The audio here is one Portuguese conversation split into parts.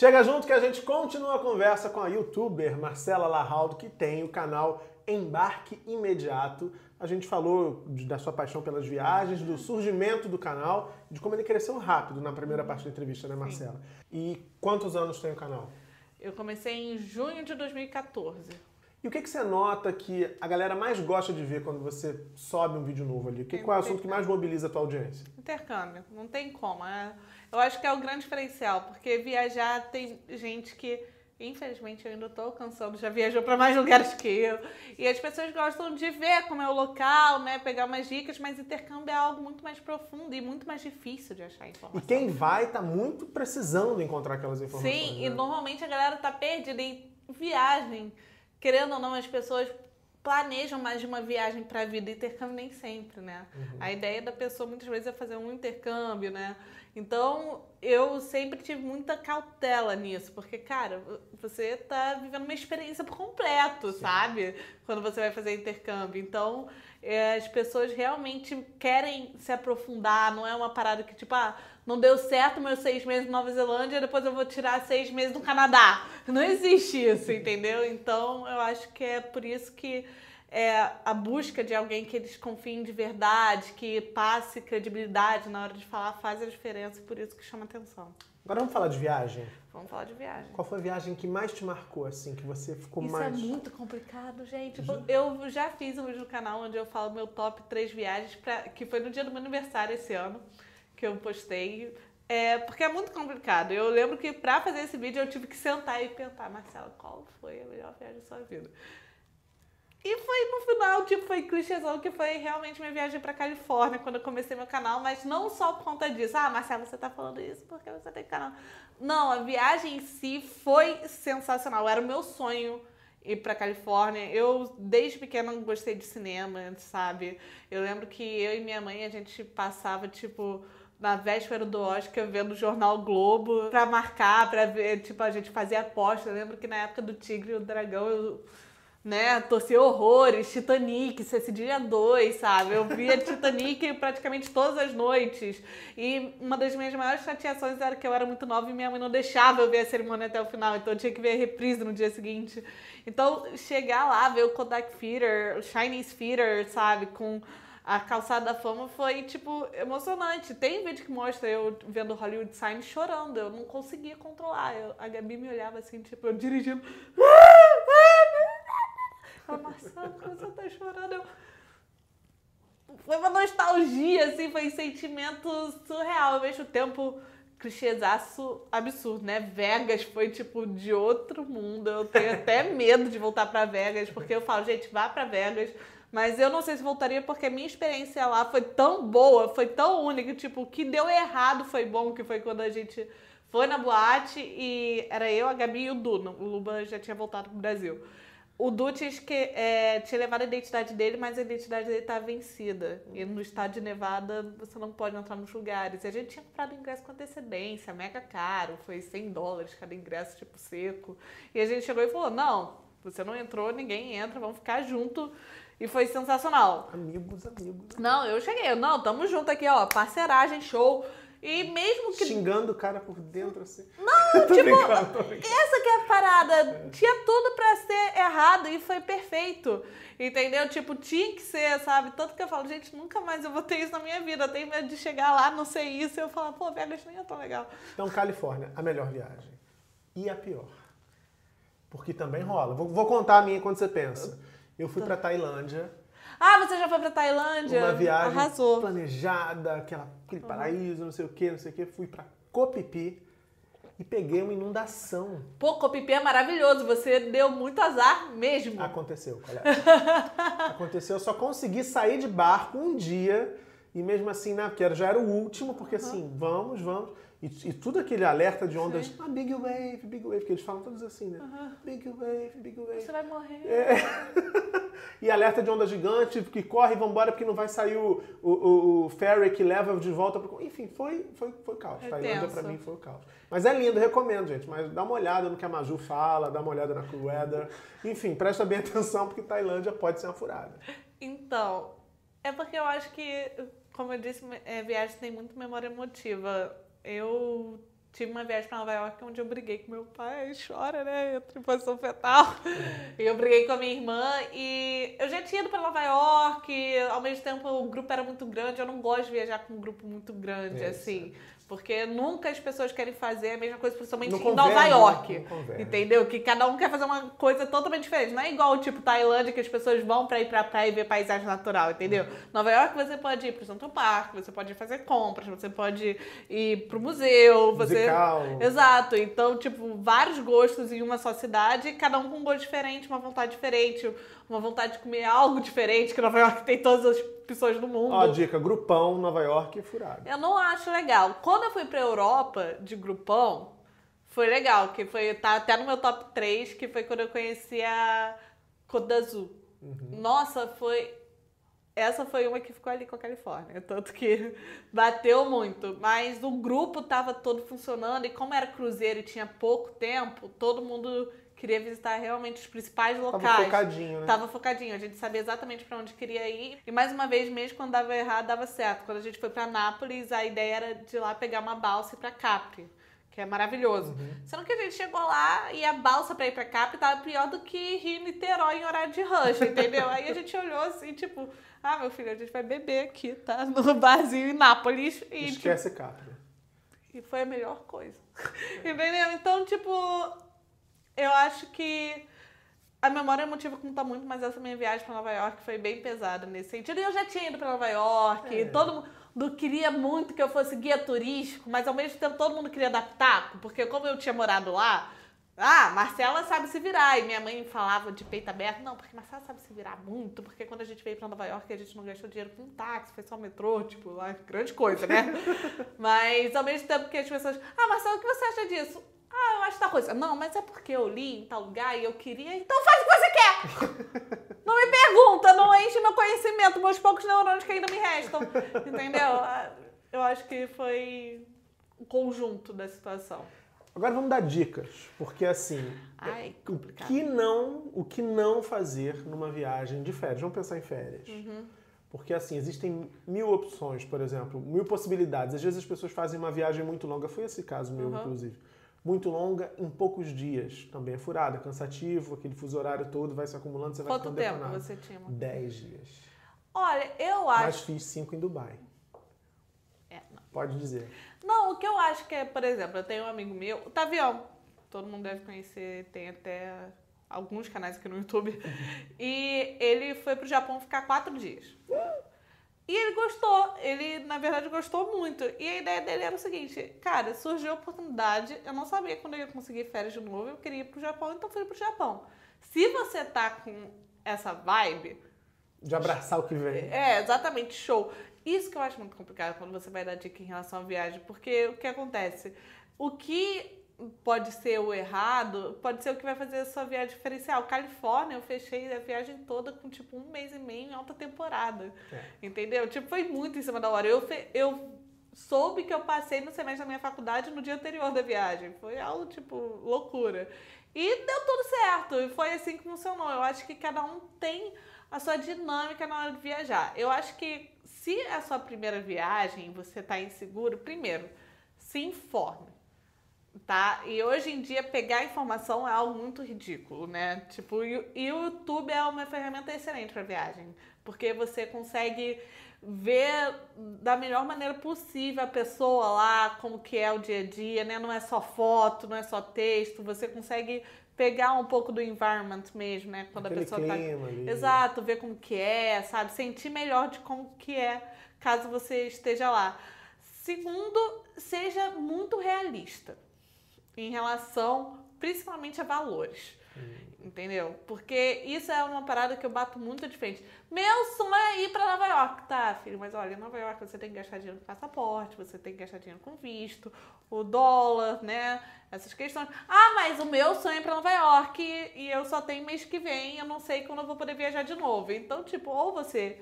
Chega junto que a gente continua a conversa com a youtuber Marcela Larraldo, que tem o canal Embarque Imediato. A gente falou da sua paixão pelas viagens, do surgimento do canal, de como ele cresceu rápido na primeira parte da entrevista, né, Marcela? E quantos anos tem o canal? Eu comecei em junho de 2014. E o que, que você nota que a galera mais gosta de ver quando você sobe um vídeo novo ali? Que, qual é o assunto que mais mobiliza a tua audiência? Intercâmbio, não tem como. é- Eu acho que é o grande diferencial, porque viajar tem gente que, infelizmente, eu ainda estou alcançando, já viajou para mais lugares que eu. E as pessoas gostam de ver como é o local, né? Pegar umas dicas, mas intercâmbio é algo muito mais profundo e muito mais difícil de achar E informação. quem vai tá muito precisando encontrar aquelas informações. Sim, né? e normalmente a galera tá perdida em viagem. Querendo ou não, as pessoas planejam mais de uma viagem para a vida, intercâmbio nem sempre, né? A ideia da pessoa muitas vezes é fazer um intercâmbio, né? Então, eu sempre tive muita cautela nisso, porque, cara, você tá vivendo uma experiência por completo, sabe? Quando você vai fazer intercâmbio. Então, as pessoas realmente querem se aprofundar, não é uma parada que, tipo, ah, não deu certo meus seis meses na Nova Zelândia, depois eu vou tirar seis meses no Canadá. Não existe isso, entendeu? Então, eu acho que é por isso que é, a busca de alguém que eles confiem de verdade, que passe credibilidade na hora de falar, faz a diferença, por isso que chama atenção. Agora vamos falar de viagem. Vamos falar de viagem. Qual foi a viagem que mais te marcou, assim, que você ficou Isso mais. é muito complicado, gente. Eu já fiz um vídeo no canal onde eu falo meu top 3 viagens, pra, que foi no dia do meu aniversário esse ano, que eu postei. É, porque é muito complicado. Eu lembro que pra fazer esse vídeo eu tive que sentar e pensar, Marcela, qual foi a melhor viagem da sua vida? E foi no final, tipo, foi clichêzão que foi realmente minha viagem pra Califórnia quando eu comecei meu canal, mas não só por conta disso. Ah, Marcela, você tá falando isso porque você tem canal. Não, a viagem em si foi sensacional. Era o meu sonho ir pra Califórnia. Eu, desde pequena, gostei de cinema, sabe? Eu lembro que eu e minha mãe, a gente passava, tipo, na véspera do Oscar, vendo o Jornal Globo pra marcar, pra ver, tipo, a gente fazia aposta. Eu lembro que na época do Tigre e o Dragão, eu né, torci horrores, Titanic, dia 2, sabe? Eu via Titanic praticamente todas as noites. E uma das minhas maiores chateações era que eu era muito nova e minha mãe não deixava eu ver a cerimônia até o final, então eu tinha que ver a reprise no dia seguinte. Então, chegar lá, ver o Kodak Theater, o Chinese Theater, sabe, com a calçada da fama foi, tipo, emocionante. Tem vídeo que mostra eu vendo Hollywood Sign chorando. Eu não conseguia controlar. Eu- a Gabi me olhava assim, tipo, eu dirigindo. Marcelo, você tá chorando? Eu... Foi uma nostalgia, assim, foi um sentimento surreal. Ao mesmo tempo, clichêzaço absurdo, né? Vegas foi, tipo, de outro mundo. Eu tenho até medo de voltar pra Vegas, porque eu falo, gente, vá pra Vegas. Mas eu não sei se voltaria, porque a minha experiência lá foi tão boa, foi tão única. Tipo, o que deu errado foi bom, que foi quando a gente foi na boate e era eu, a Gabi e o Duna. O Luba já tinha voltado pro Brasil. O Du tinha, esque- é, tinha levado a identidade dele, mas a identidade dele estava vencida. E no estado de Nevada você não pode entrar nos lugares. E a gente tinha comprado ingresso com antecedência, mega caro, foi 100 dólares cada ingresso, tipo seco. E a gente chegou e falou: não, você não entrou, ninguém entra, vamos ficar junto. E foi sensacional. Amigos, amigos. Não, eu cheguei, não, tamo junto aqui, ó, parceragem, show. E mesmo que Xingando o cara por dentro, assim. não, tipo, brincando, brincando. essa que é a parada. Tinha tudo pra ser errado e foi perfeito. Entendeu? Tipo, tinha que ser, sabe? Tanto que eu falo, gente, nunca mais eu vou ter isso na minha vida. Eu tenho medo de chegar lá, não sei isso, e eu falar, pô, Vegas nem é tão legal. Então, Califórnia, a melhor viagem. E a pior? Porque também rola. Vou, vou contar a minha quando você pensa. Eu fui pra Tailândia, Ah, você já foi pra Tailândia? uma viagem Arrasou. planejada, aquela, aquele paraíso, não sei o que, não sei o que. Fui pra Copipi e peguei uma inundação. Pô, Copipi é maravilhoso. Você deu muito azar mesmo. Aconteceu. Aconteceu, eu só consegui sair de barco um dia e mesmo assim, né, porque já era o último, porque assim, vamos, vamos. E, e tudo aquele alerta de ondas, Sim. ah, big wave, big wave, que eles falam todos assim, né? Big wave, big wave. Você vai morrer. É. e alerta de onda gigante, que corre, vambora, porque não vai sair o, o, o- o ferry que leva de volta pro... Enfim, foi, foi, foi caos. É Tailândia tenso. pra mim foi o caos. Mas é lindo, recomendo, gente. Mas dá uma olhada no que a Maju fala, dá uma olhada na Cool Weather. Enfim, presta bem atenção, porque Tailândia pode ser uma furada. Então, é porque eu acho que, como eu disse, é, viagem tem muito memória emotiva. Eu tive uma viagem para Nova York onde eu briguei com meu pai, chora, né? Entra em posição fetal. E eu briguei com a minha irmã e eu já tinha ido para Nova York, ao mesmo tempo o grupo era muito grande, eu não gosto de viajar com um grupo muito grande, É, assim. Porque nunca as pessoas querem fazer a mesma coisa, principalmente Não em Nova né? York. Entendeu? Que cada um quer fazer uma coisa totalmente diferente. Não é igual, tipo, Tailândia, que as pessoas vão pra ir pra praia e ver paisagem natural, entendeu? Uhum. Nova York você pode ir pro Central Park, você pode ir fazer compras, você pode ir pro museu, você. Musical. Exato. Então, tipo, vários gostos em uma só cidade, cada um com um gosto diferente, uma vontade diferente, uma vontade de comer algo diferente, que Nova York tem todas as opções do mundo. Ó, dica, grupão, Nova York, furado. Eu não acho legal. Quando eu fui pra Europa de grupão, foi legal, que foi tá até no meu top 3, que foi quando eu conheci a Côte d'Azur. Nossa, foi essa foi uma que ficou ali com a Califórnia, tanto que bateu muito, mas o grupo tava todo funcionando e como era cruzeiro e tinha pouco tempo, todo mundo queria visitar realmente os principais locais. Tava focadinho, né? Tava focadinho, a gente sabia exatamente pra onde queria ir. E mais uma vez, mesmo quando dava errado, dava certo. Quando a gente foi pra Nápoles, a ideia era de ir lá pegar uma balsa e ir pra Capri, que é maravilhoso. Sendo que a gente chegou lá e a balsa pra ir pra Capri tava pior do que Rio Niterói em horário de rush, entendeu? Aí a gente olhou assim, tipo, ah, meu filho, a gente vai beber aqui, tá? No barzinho em Nápoles. E, tipo, Esquece Capri. e foi a melhor coisa. Entendeu? Então, tipo, eu acho que a memória emotiva conta muito, mas essa minha viagem pra Nova York foi bem pesada nesse sentido. E eu já tinha ido pra Nova York, É. todo mundo queria muito que eu fosse guia turístico, mas ao mesmo tempo todo mundo queria dar pitaco, porque como eu tinha morado lá, ah, Marcela sabe se virar. E minha mãe falava de peito aberto. Não, porque Marcela sabe se virar muito. Porque quando a gente veio pra Nova York, a gente não gastou dinheiro com táxi, foi só metrô, tipo, lá, grande coisa, né? mas ao mesmo tempo que as pessoas. Ah, Marcela, o que você acha disso? Ah, eu acho tal coisa. Não, mas é porque eu li em tal lugar e eu queria. Então faz o que você quer! não me pergunta, não enche meu conhecimento, meus poucos neurônios que ainda me restam. Entendeu? Ah, Eu acho que foi o conjunto da situação. Agora vamos dar dicas, porque assim, Ai, o que não, o que não fazer numa viagem de férias? Vamos pensar em férias. Uhum. Porque assim, existem mil opções, por exemplo, mil possibilidades. Às vezes as pessoas fazem uma viagem muito longa, foi esse caso meu, Uhum. inclusive. Muito longa em poucos dias. Também é furada, cansativo, aquele fuso horário todo vai se acumulando, você vai Quanto ficando tempo detonado. você tinha? Dez dias. Olha, eu acho. Mas fiz cinco em Dubai. É, não. Pode dizer. Não, o que eu acho que é, por exemplo, eu tenho um amigo meu, o Tavião. Todo mundo deve conhecer, tem até alguns canais aqui no YouTube. E ele foi pro Japão ficar quatro dias. E ele gostou, ele na verdade gostou muito. E a ideia dele era o seguinte: cara, surgiu a oportunidade, eu não sabia quando eu ia conseguir férias de novo, eu queria ir pro Japão, então fui pro Japão. Se você tá com essa vibe, De abraçar o que vem. é, exatamente, show. Isso que eu acho muito complicado quando você vai dar dica em relação à viagem, porque o que acontece? O que pode ser o errado, pode ser o que vai fazer a sua viagem diferencial. Califórnia, eu fechei a viagem toda com tipo um mês e meio em alta temporada. É. Entendeu? Tipo, foi muito em cima da hora. Eu, eu soube que eu passei no semestre da minha faculdade no dia anterior da viagem. Foi algo, tipo, loucura. E deu tudo certo. E foi assim que funcionou. Eu acho que cada um tem a sua dinâmica na hora de viajar. Eu acho que se é a sua primeira viagem e você tá inseguro, primeiro, se informe. Tá? E hoje em dia pegar informação é algo muito ridículo, né? Tipo, e o YouTube é uma ferramenta excelente para viagem, porque você consegue ver da melhor maneira possível a pessoa lá, como que é o dia a dia, né? Não é só foto, não é só texto, você consegue pegar um pouco do environment mesmo, né? Quando Aquele a pessoa tá ali. Exato, ver como que é, sabe? Sentir melhor de como que é, caso você esteja lá. Segundo, seja muito realista em relação, principalmente a valores. Entendeu? Porque isso é uma parada que eu bato muito de frente. Meu sonho é ir pra Nova York, tá, filho? Mas olha, em Nova York você tem que gastar dinheiro com passaporte, você tem que gastar dinheiro com visto, o dólar, né? Essas questões. Ah, mas o meu sonho é ir pra Nova York e eu só tenho mês que vem, eu não sei quando eu vou poder viajar de novo. Então, tipo, ou você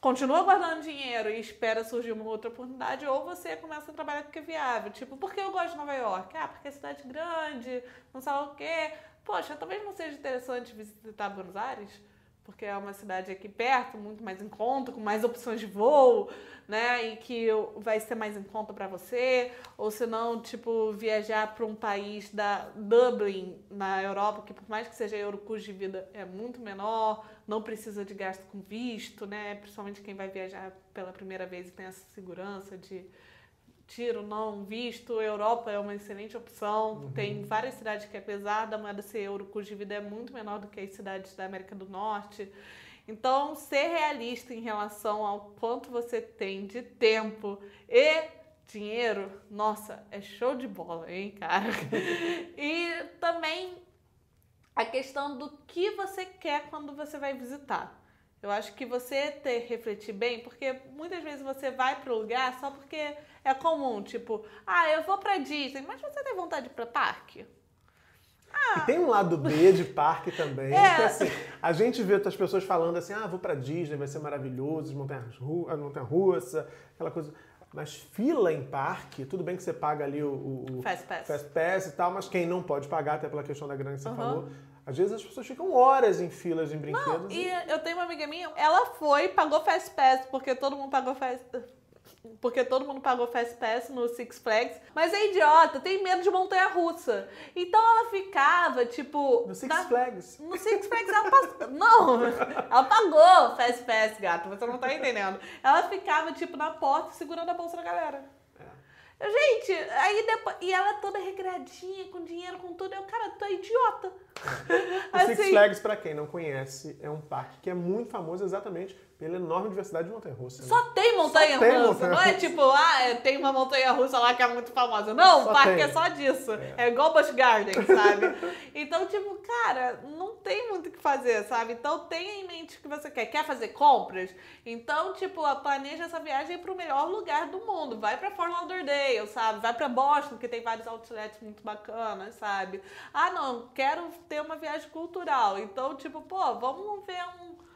continua guardando dinheiro e espera surgir uma outra oportunidade, ou você começa a trabalhar porque é viável. Tipo, por que eu gosto de Nova York? Ah, porque é cidade grande, não lá o quê. Poxa, talvez não seja interessante visitar Buenos Aires, porque é uma cidade aqui perto, muito mais em conta, com mais opções de voo, né? E que vai ser mais em conta para você. Ou se não, tipo, viajar para um país da Dublin, na Europa, que por mais que seja euro, o custo de vida é muito menor, não precisa de gasto com visto, né? Principalmente quem vai viajar pela primeira vez e tem essa segurança de tiro, não visto. Europa é uma excelente opção. Uhum. Tem várias cidades que, apesar da moeda ser euro, o custo de vida é muito menor do que as cidades da América do Norte. Então, ser realista em relação ao quanto você tem de tempo e dinheiro, nossa, é show de bola, hein, cara? e também a questão do que você quer quando você vai visitar. Eu acho que você ter refletir bem, porque muitas vezes você vai para o lugar só porque é comum, tipo, ah, eu vou para Disney, mas você tem vontade para parque? Ah. E tem um lado B de parque também, é. que assim, a gente vê as pessoas falando assim, ah, vou para Disney, vai ser maravilhoso, montanha russa, aquela coisa. Mas fila em parque, tudo bem que você paga ali o, o Fast Pass. Fast Pass e tal, mas quem não pode pagar, até pela questão da grana que você uhum. falou, às vezes as pessoas ficam horas em filas em brinquedos. Não, e, e eu tenho uma amiga minha, ela foi, pagou Fast Pass, porque todo mundo pagou Fast porque todo mundo pagou Fast Pass no Six Flags, mas é idiota, tem medo de montanha russa. Então ela ficava, tipo. No Six na, Flags. No Six Flags ela passou. não! Ela pagou Fast Pass, gato, você não tá entendendo. Ela ficava, tipo, na porta segurando a bolsa da galera. Gente, aí depois. E ela toda regradinha, com dinheiro, com tudo. Eu, cara, tu é idiota. O assim, Six Flags, pra quem não conhece, é um parque que é muito famoso exatamente pela enorme diversidade de montanha-russa. Né? Só tem montanha-russa. Não é tipo, ah, é, tem uma montanha-russa lá que é muito famosa. Não, só o parque tem. é só disso. É. é igual Busch Garden, sabe? então, tipo, cara, não tem muito o que fazer, sabe? Então, tenha em mente o que você quer. Quer fazer compras? Então, tipo, planeja essa viagem para o melhor lugar do mundo. Vai para Fort Lauderdale, sabe? Vai para Boston, que tem vários outlets muito bacanas, sabe? Ah, não, quero ter uma viagem cultural. Então, tipo, pô, vamos ver um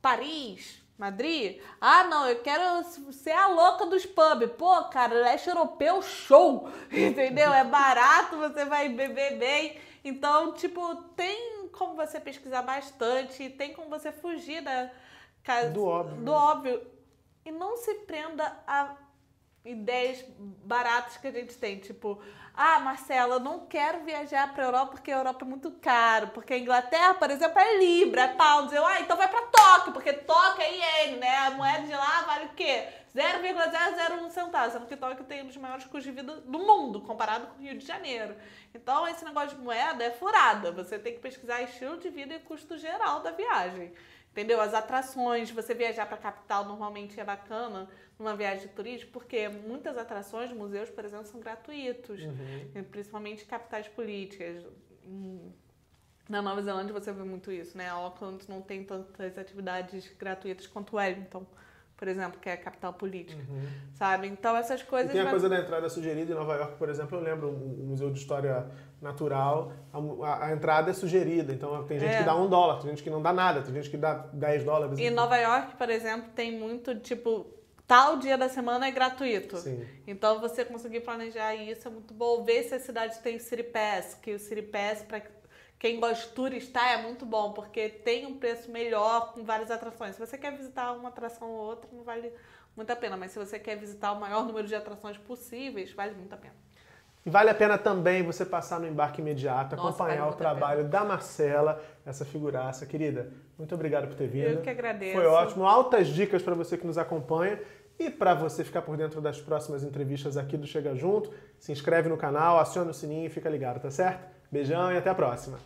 Paris, Madrid. Ah, não, eu quero ser a louca dos pubs. Pô, cara, leste europeu, show! Entendeu? É barato, você vai beber bem. Então, tipo, tem como você pesquisar bastante, tem como você fugir da, do óbvio. Do óbvio. E não se prenda a ideias baratas que a gente tem, tipo, ah, Marcela, eu não quero viajar para Europa porque a Europa é muito caro, porque a Inglaterra, por exemplo, é libra, é pounds. Eu, ah, então vai para Tóquio, porque Tóquio é iene, né? A moeda de lá vale o quê? 0,001 centavos, sendo que Tóquio tem um dos maiores custos de vida do mundo, comparado com o Rio de Janeiro. Então, esse negócio de moeda é furada. Você tem que pesquisar estilo de vida e custo geral da viagem. Entendeu? As atrações, você viajar para a capital normalmente é bacana numa viagem de turismo, porque muitas atrações, museus, por exemplo, são gratuitos, uhum. principalmente capitais políticas. Na Nova Zelândia você vê muito isso, né? Auckland não tem tantas atividades gratuitas quanto Wellington por exemplo, que é capital política, uhum. sabe? Então essas coisas... E tem a coisa da entrada sugerida em Nova York, por exemplo, eu lembro, o Museu de História Natural, a, a entrada é sugerida, então tem gente é. que dá um dólar, tem gente que não dá nada, tem gente que dá 10 dólares. Em Nova York, por exemplo, tem muito, tipo, tal dia da semana é gratuito. Sim. Então você conseguir planejar isso é muito bom. Ver se a cidade tem o City Pass, que o City Pass, para quem gosta de turistar é muito bom, porque tem um preço melhor com várias atrações. Se você quer visitar uma atração ou outra, não vale muito a pena, mas se você quer visitar o maior número de atrações possíveis, vale muito a pena. E vale a pena também você passar no embarque imediato, Nossa, acompanhar vale o trabalho da Marcela, essa figuraça. Querida, muito obrigado por ter vindo. Eu que agradeço. Foi ótimo. Altas dicas para você que nos acompanha. E para você ficar por dentro das próximas entrevistas aqui do Chega Junto, se inscreve no canal, aciona o sininho e fica ligado, tá certo? Beijão e até a próxima.